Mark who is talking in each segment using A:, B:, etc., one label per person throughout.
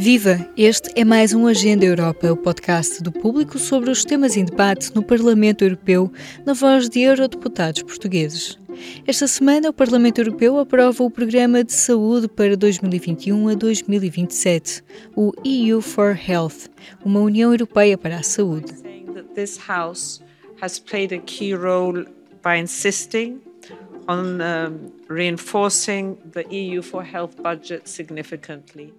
A: Viva! Este é mais um Agenda Europa, o podcast do público sobre os temas em debate no Parlamento Europeu, na voz de eurodeputados portugueses. Esta semana, o Parlamento Europeu aprova o Programa de Saúde para 2021 a 2027, o EU for Health, uma União Europeia para a Saúde.
B: On um, reinforcing the EU for Health budget significantly.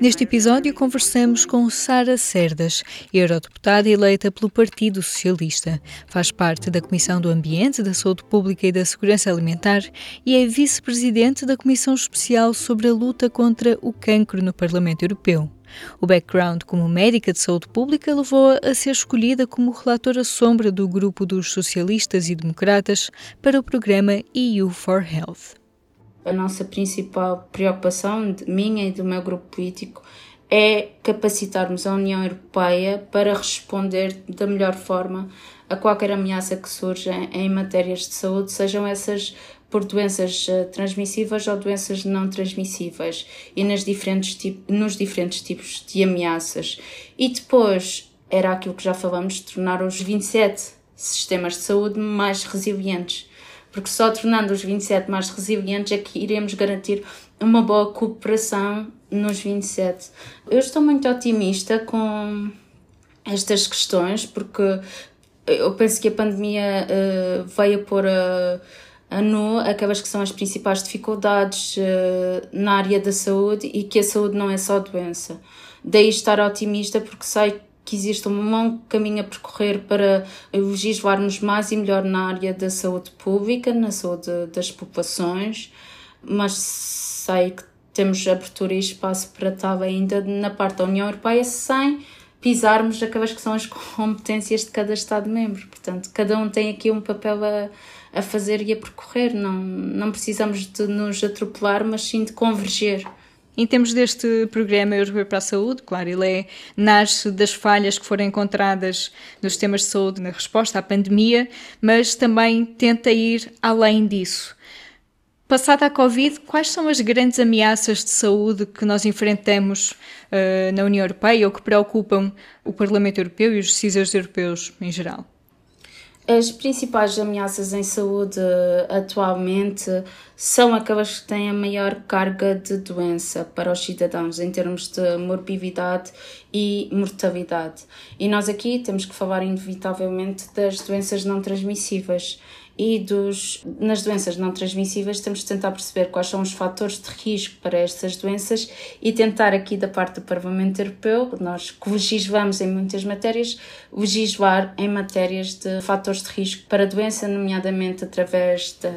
A: Neste episódio, conversamos com Sara Cerdas, eurodeputada eleita pelo Partido Socialista. Faz parte da Comissão do Ambiente, da Saúde Pública e da Segurança Alimentar e é vice-presidente da Comissão Especial sobre a Luta contra o Cancro no Parlamento Europeu. O background como médica de saúde pública levou-a a ser escolhida como relatora sombra do grupo dos socialistas e democratas para o programa EU for Health.
C: A nossa principal preocupação, minha e do meu grupo político, é capacitarmos a União Europeia para responder da melhor forma a qualquer ameaça que surja em matérias de saúde, sejam essas por doenças eh, transmissíveis ou doenças não transmissíveis e nas diferentes nos diferentes tipos de ameaças. E depois era aquilo que já falamos, tornar os 27 sistemas de saúde mais resilientes porque só tornando os 27 mais resilientes é que iremos garantir uma boa cooperação nos 27. Eu estou muito otimista com estas questões, porque eu penso que a pandemia uh, veio pôr a, a nu aquelas que são as principais dificuldades uh, na área da saúde e que a saúde não é só doença. Daí estar otimista, porque sei que existe um longo caminho a percorrer para legislarmos mais e melhor na área da saúde pública, na saúde das populações, mas sei que temos abertura e espaço para tal ainda na parte da União Europeia sem pisarmos aquelas que são as competências de cada Estado-membro. Portanto, cada um tem aqui um papel a, a fazer e a percorrer. Não, não precisamos de nos atropelar, mas sim de converger.
A: Em termos deste programa Europeu para a Saúde, claro, ele é, nasce das falhas que foram encontradas nos sistemas de saúde na resposta à pandemia, mas também tenta ir além disso. Passada a Covid, quais são as grandes ameaças de saúde que nós enfrentamos uh, na União Europeia ou que preocupam o Parlamento Europeu e os decisores europeus em geral?
C: As principais ameaças em saúde atualmente são aquelas que têm a maior carga de doença para os cidadãos em termos de morbilidade e mortalidade. E nós aqui temos que falar inevitavelmente das doenças não transmissíveis e dos, nas doenças não transmissíveis temos de tentar perceber quais são os fatores de risco para estas doenças e tentar aqui da parte do Parlamento Europeu, nós que legislamos em muitas matérias, legislar em matérias de fatores de risco para a doença, nomeadamente através da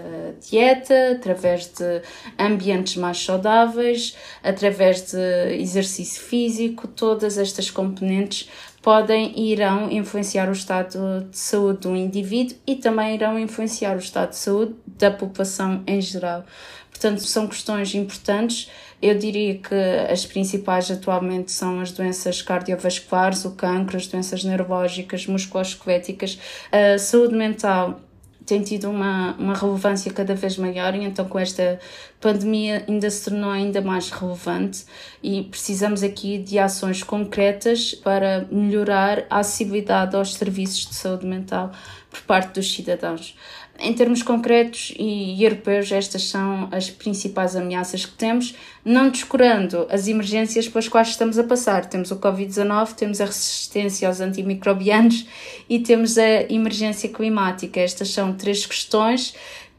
C: dieta, através de ambientes mais saudáveis, através de exercício físico, todas estas componentes podem e irão influenciar o estado de saúde do indivíduo e também irão influenciar o estado de saúde da população em geral. Portanto, são questões importantes. Eu diria que as principais atualmente são as doenças cardiovasculares, o cancro, as doenças neurológicas, musculoesqueléticas, a saúde mental tem tido uma, uma relevância cada vez maior e então com esta pandemia ainda se tornou ainda mais relevante e precisamos aqui de ações concretas para melhorar a acessibilidade aos serviços de saúde mental por parte dos cidadãos. Em termos concretos e europeus, estas são as principais ameaças que temos, não descurando as emergências pelas quais estamos a passar. Temos o Covid-19, temos a resistência aos antimicrobianos e temos a emergência climática. Estas são três questões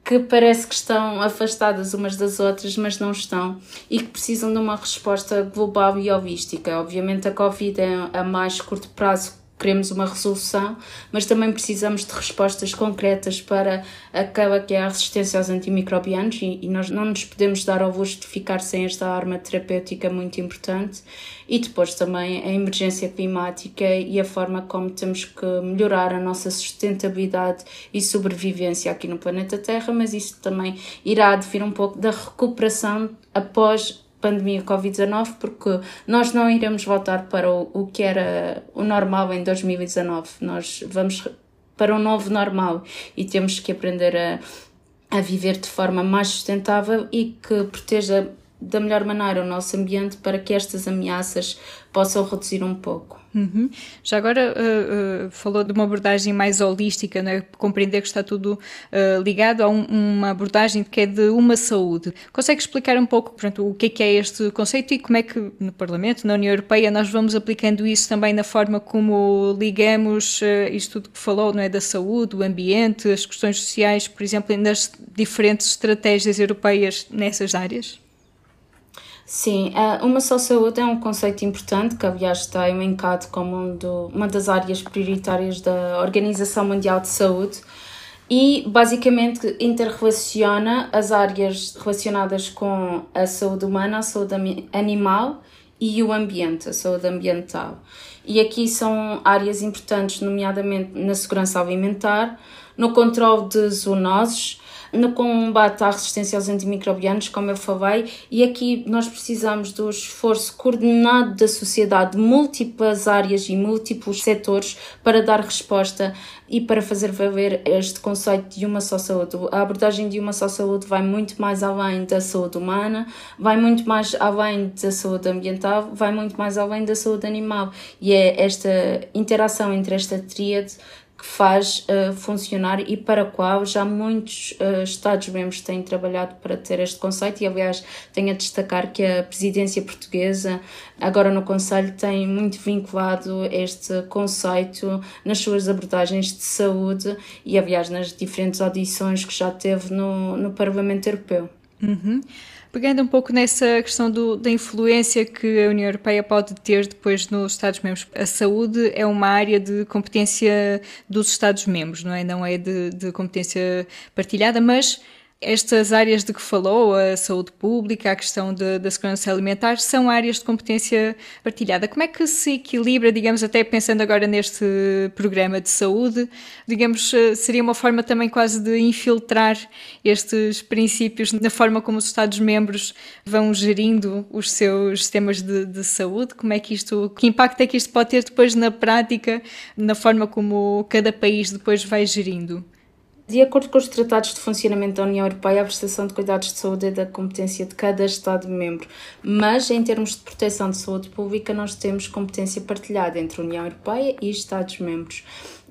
C: que parece que estão afastadas umas das outras, mas não estão, e que precisam de uma resposta global e holística. Obviamente, a Covid é a mais curto prazo queremos uma resolução, mas também precisamos de respostas concretas para aquela que é a resistência aos antimicrobianos e, e nós não nos podemos dar ao luxo de ficar sem esta arma terapêutica muito importante. E depois também a emergência climática e a forma como temos que melhorar a nossa sustentabilidade e sobrevivência aqui no planeta Terra, mas isso também irá advir um pouco da recuperação após pandemia Covid-19, porque nós não iremos voltar para o, o que era o normal em 2019. Nós vamos para um novo normal e temos que aprender a, a viver de forma mais sustentável e que proteja da melhor maneira o nosso ambiente para que estas ameaças possam reduzir um pouco.
A: Uhum. Já agora uh, uh, falou de uma abordagem mais holística, né? compreender que está tudo uh, ligado a um, uma abordagem que é de uma saúde. Consegue explicar um pouco portanto, o que é, que é este conceito e como é que no Parlamento, na União Europeia, nós vamos aplicando isso também na forma como ligamos isto tudo que falou, não é, da saúde, o ambiente, as questões sociais, por exemplo, nas diferentes estratégias europeias nessas áreas?
C: Sim, eh, uma só saúde é um conceito importante que, aliás, está elencado como um do, uma das áreas prioritárias da Organização Mundial de Saúde e, basicamente, interrelaciona as áreas relacionadas com a saúde humana, a saúde animal e o ambiente, a saúde ambiental. E aqui são áreas importantes, nomeadamente na segurança alimentar, no controle de zoonoses, no combate à resistência aos antimicrobianos, como eu falei, e aqui nós precisamos do esforço coordenado da sociedade, de múltiplas áreas e múltiplos setores para dar resposta e para fazer valer este conceito de uma só saúde. A abordagem de uma só saúde vai muito mais além da saúde humana, vai muito mais além da saúde ambiental, vai muito mais além da saúde animal. E é esta interação entre esta tríade que faz uh, funcionar e para a qual já muitos uh, Estados-membros têm trabalhado para ter este conceito e, aliás, tenho a destacar que a presidência portuguesa, agora no Conselho, tem muito vinculado este conceito nas suas abordagens de saúde e, aliás, nas diferentes audições que já teve no, no Parlamento Europeu.
A: Uhum. Pegando um pouco nessa questão do, da influência que a União Europeia pode ter depois nos Estados-membros, a saúde é uma área de competência dos Estados-membros, não é? Não é de, de competência partilhada, mas estas áreas de que falou, a saúde pública, a questão de, da segurança alimentar, são áreas de competência partilhada. Como é que se equilibra, digamos, até pensando agora neste programa de saúde, digamos, eh, seria uma forma também quase de infiltrar estes princípios na forma como os Estados-membros vão gerindo os seus sistemas de, de saúde? Como é que isto, que impacto é que isto pode ter depois na prática, na forma como cada país depois vai gerindo?
C: De acordo com os tratados de funcionamento da União Europeia, a prestação de cuidados de saúde é da competência de cada Estado-membro, mas em termos de proteção de saúde pública, nós temos competência partilhada entre a União Europeia e Estados-membros.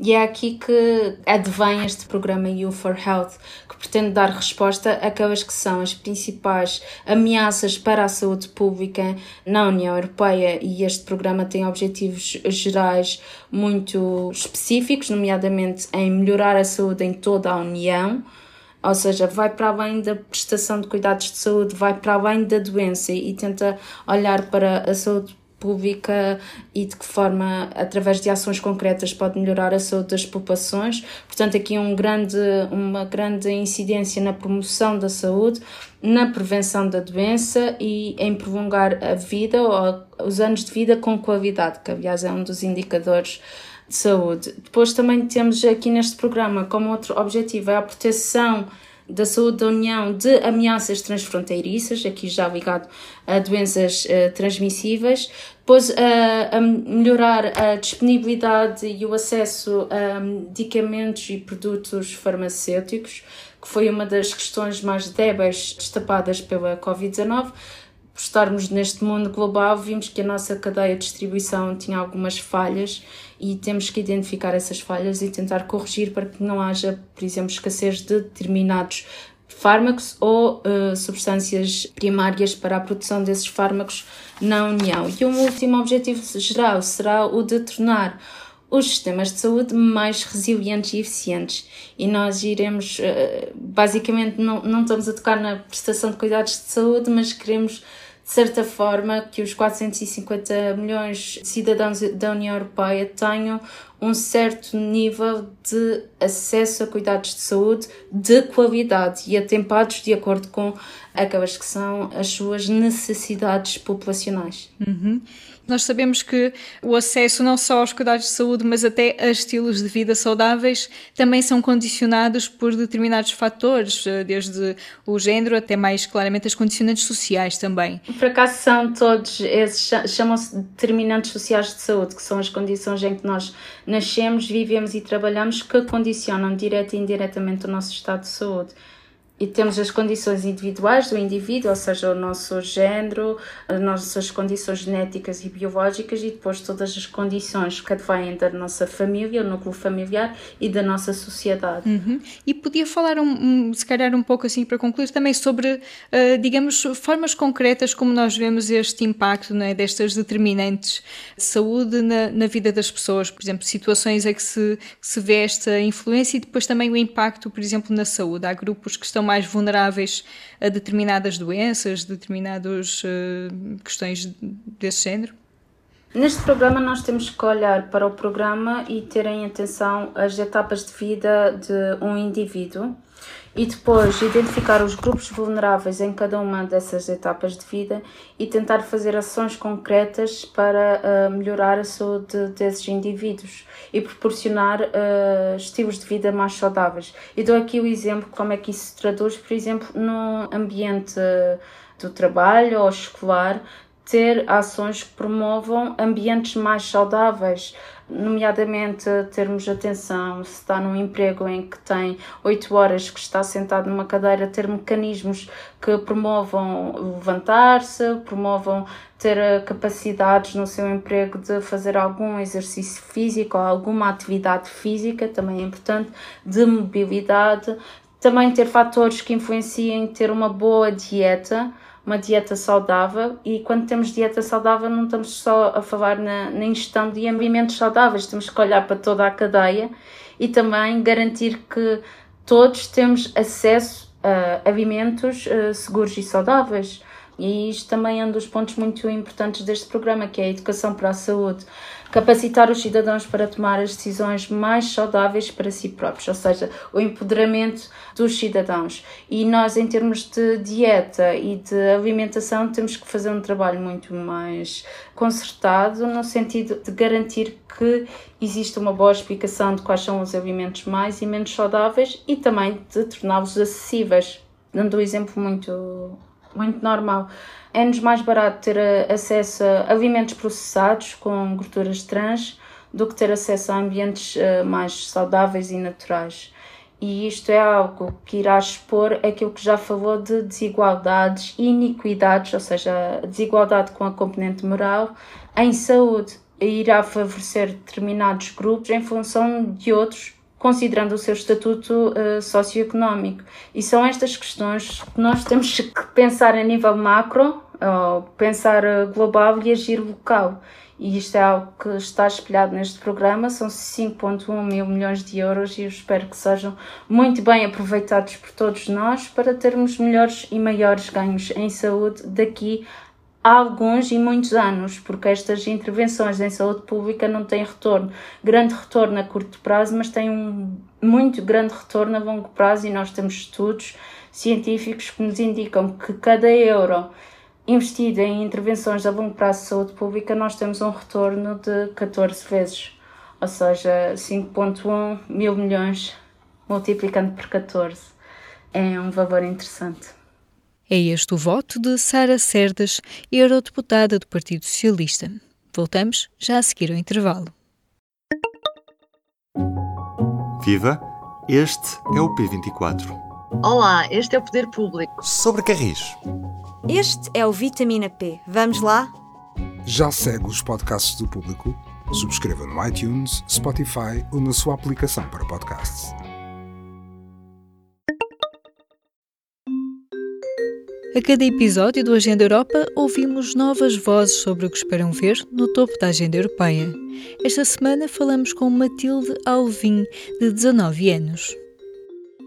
C: E é aqui que advém este programa You for Health, que pretende dar resposta àquelas que são as principais ameaças para a saúde pública na União Europeia. E este programa tem objetivos gerais muito específicos, nomeadamente em melhorar a saúde em toda a União ou seja, vai para além da prestação de cuidados de saúde, vai para além da doença e tenta olhar para a saúde pública e de que forma, através de ações concretas, pode melhorar a saúde das populações. Portanto, aqui um grande, uma grande incidência na promoção da saúde, na prevenção da doença e em prolongar a vida ou os anos de vida com qualidade, que aliás é um dos indicadores de saúde. Depois também temos aqui neste programa como outro objetivo é a proteção da Saúde da União de ameaças transfronteiriças, aqui já ligado a doenças uh, transmissíveis, depois uh, a melhorar a disponibilidade e o acesso a medicamentos e produtos farmacêuticos, que foi uma das questões mais débeis destapadas pela Covid-19 por estarmos neste mundo global, vimos que a nossa cadeia de distribuição tinha algumas falhas e temos que identificar essas falhas e tentar corrigir para que não haja, por exemplo, escassez de determinados fármacos ou uh, substâncias primárias para a produção desses fármacos na União. E um último objetivo geral será o de tornar os sistemas de saúde mais resilientes e eficientes. E nós iremos, uh, basicamente, não, não estamos a tocar na prestação de cuidados de saúde, mas queremos de certa forma, que os 450 milhões de cidadãos da União Europeia tenham um certo nível de acesso a cuidados de saúde de qualidade e atempados de acordo com aquelas que são as suas necessidades populacionais.
A: Uhum. Nós sabemos que o acesso não só aos cuidados de saúde, mas até a estilos de vida saudáveis também são condicionados por determinados fatores, eh, desde o género até mais claramente as condicionantes sociais também.
C: Por acaso são todos esses, chamam-se determinantes sociais de saúde, que são as condições em que nós nascemos, vivemos e trabalhamos que condicionam direta e indiretamente o nosso estado de saúde. E temos as condições individuais do indivíduo, ou seja, o nosso género, as nossas condições genéticas e biológicas e depois todas as condições que advêm da nossa família, o núcleo familiar e da nossa sociedade.
A: Uhum. E podia falar, um, um, se calhar, um pouco assim para concluir também sobre, uh, digamos, formas concretas como nós vemos este impacto né, destas determinantes de saúde na, na, vida das pessoas, por exemplo, situações em que se, que se vê esta influência e depois também o impacto, por exemplo, na saúde. Há grupos que estão mais vulneráveis a determinadas doenças, determinadas uh, questões desse género?
C: Neste programa, nós temos que olhar para o programa e ter em atenção as etapas de vida de um indivíduo e depois identificar os grupos vulneráveis em cada uma dessas etapas de vida e tentar fazer ações concretas para uh, melhorar a saúde desses indivíduos e proporcionar uh, estilos de vida mais saudáveis. E dou aqui o exemplo como é que isso se traduz, por exemplo, no ambiente do trabalho ou escolar, ter ações que promovam ambientes mais saudáveis, nomeadamente termos atenção se está num emprego em que tem oito horas que está sentado numa cadeira, ter mecanismos que promovam levantar-se, promovam ter capacidades no seu emprego de fazer algum exercício físico ou alguma atividade física, também é importante, de mobilidade, também ter fatores que influenciem ter uma boa dieta, uma dieta saudável e quando temos dieta saudável não estamos só a falar na, na ingestão de alimentos saudáveis, temos que olhar para toda a cadeia e também garantir que todos temos acesso a alimentos uh, seguros e saudáveis. E isto também é um dos pontos muito importantes deste programa, que é a educação para a saúde capacitar os cidadãos para tomar as decisões mais saudáveis para si próprios, ou seja, o empoderamento dos cidadãos. E nós, em termos de dieta e de alimentação, temos que fazer um trabalho muito mais concertado, no sentido de garantir que existe uma boa explicação de quais são os alimentos mais e menos saudáveis e também de torná-los acessíveis. Dando um exemplo muito, muito normal é-nos mais barato ter eh, acesso a alimentos processados com gorduras trans do que ter acesso a ambientes uh, mais saudáveis e naturais. E isto é algo que irá expor aquilo que já falou de desigualdades iniquidades, ou seja, desigualdade com a componente moral em saúde. Irá favorecer determinados grupos em função de outros considerando o seu estatuto uh, socioeconómico. E são estas questões que nós temos que pensar a nível macro, pensar eh, global e agir local. E isto é algo que está espelhado neste programa, são 5,1 mil milhões de euros e eu espero que sejam muito bem aproveitados por todos nós para termos melhores e maiores ganhos em saúde daqui há alguns e muitos anos, porque estas intervenções em saúde pública não têm retorno, grande retorno a curto prazo, mas têm um muito grande retorno a longo prazo e nós temos estudos científicos que nos indicam que cada euro investido em intervenções a longo prazo de saúde pública, nós temos um retorno de 14 vezes, ou seja, 5.1 mil milhões multiplicando por 14. É um valor interessante.
A: É este o voto de Sara Cerdas, eurodeputada do Partido Socialista. Voltamos já a seguir ao intervalo.
D: Viva! Este é o P24.
E: Olá, este é o Poder Público.
D: Sobre Carris.
F: Este é o Vitamina P. Vamos lá?
G: Já segue os podcasts do Público? Subscreva no iTunes, Spotify ou na sua aplicação para podcasts.
A: A cada episódio do Agenda Europa, ouvimos novas vozes sobre o que esperam ver no topo da agenda europeia. Esta semana falamos com Matilde Alvim, de 19 anos.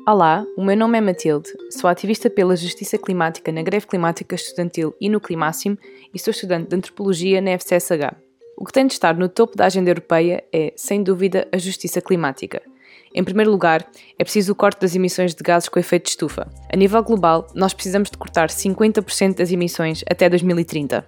H: Olá, o meu nome é Matilde, sou ativista pela justiça climática na greve climática estudantil e no Climáximo e sou estudante de antropologia na FCSH. O que tem de estar no topo da agenda europeia é, sem dúvida, a justiça climática – em primeiro lugar, é preciso o corte das emissões de gases com efeito de estufa. A nível global, nós precisamos de cortar 50% das emissões até 2030.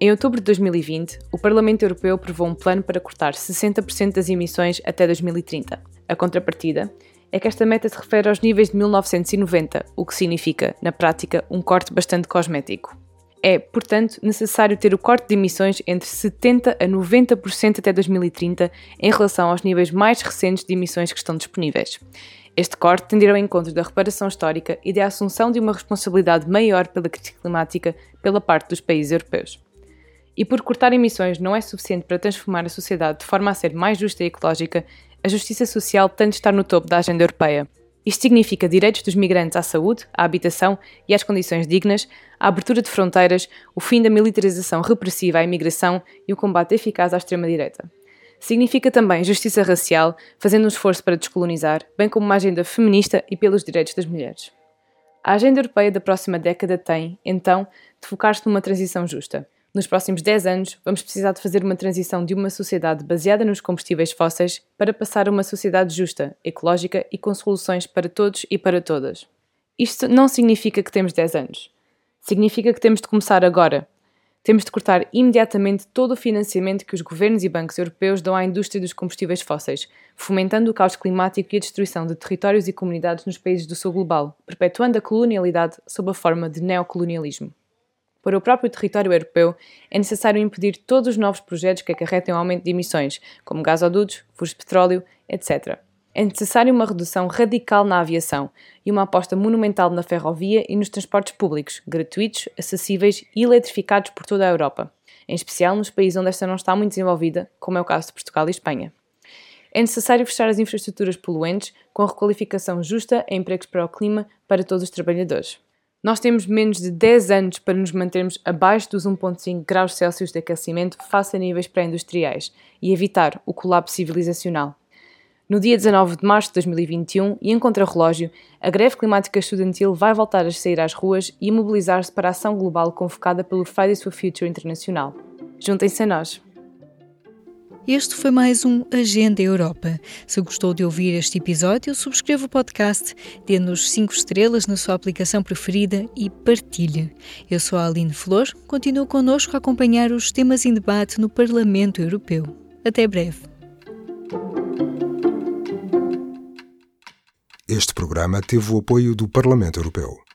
H: Em outubro de 2020, o Parlamento Europeu aprovou um plano para cortar 60% das emissões até 2030. A contrapartida é que esta meta se refere aos níveis de 1990, o que significa, na prática, um corte bastante cosmético. É, portanto, necessário ter o corte de emissões entre 70% a 90% até 2030 em relação aos níveis mais recentes de emissões que estão disponíveis. Este corte tenderá ao encontro da reparação histórica e da assunção de uma responsabilidade maior pela crise climática pela parte dos países europeus. E por cortar emissões não é suficiente para transformar a sociedade de forma a ser mais justa e ecológica, a justiça social tem de estar no topo da agenda europeia. Isto significa direitos dos migrantes à saúde, à habitação e às condições dignas, a abertura de fronteiras, o fim da militarização repressiva à imigração e o combate eficaz à extrema-direita. Significa também justiça racial, fazendo um esforço para descolonizar, bem como uma agenda feminista e pelos direitos das mulheres. A agenda europeia da próxima década tem, então, de focar-se numa transição justa. Nos próximos 10 anos, vamos precisar de fazer uma transição de uma sociedade baseada nos combustíveis fósseis para passar a uma sociedade justa, ecológica e com soluções para todos e para todas. Isto não significa que temos 10 anos. Significa que temos de começar agora. Temos de cortar imediatamente todo o financiamento que os governos e bancos europeus dão à indústria dos combustíveis fósseis, fomentando o caos climático e a destruição de territórios e comunidades nos países do sul global, perpetuando a colonialidade sob a forma de neocolonialismo. Para o próprio território europeu, é necessário impedir todos os novos projetos que acarretem o aumento de emissões, como gasodutos, furos de petróleo, etc. É necessário uma redução radical na aviação e uma aposta monumental na ferrovia e nos transportes públicos, gratuitos, acessíveis e eletrificados por toda a Europa, em especial nos países onde esta não está muito desenvolvida, como é o caso de Portugal e Espanha. É necessário fechar as infraestruturas poluentes com a requalificação justa e empregos para o clima para todos os trabalhadores. Nós temos menos de 10 anos para nos mantermos abaixo dos 1,5 graus Celsius de aquecimento face a níveis pré-industriais e evitar o colapso civilizacional. No dia 19 de março de 2021, e em contrarrelógio, a greve climática estudantil vai voltar a sair às ruas e mobilizar-se para a ação global convocada pelo Fridays for Future Internacional. Juntem-se a nós!
A: Este foi mais um Agenda Europa. Se gostou de ouvir este episódio, subscreva o podcast, dê-nos 5 estrelas na sua aplicação preferida e partilhe. Eu sou a Aline Flor, continuo connosco a acompanhar os temas em debate no Parlamento Europeu. Até breve.
G: Este programa teve o apoio do Parlamento Europeu.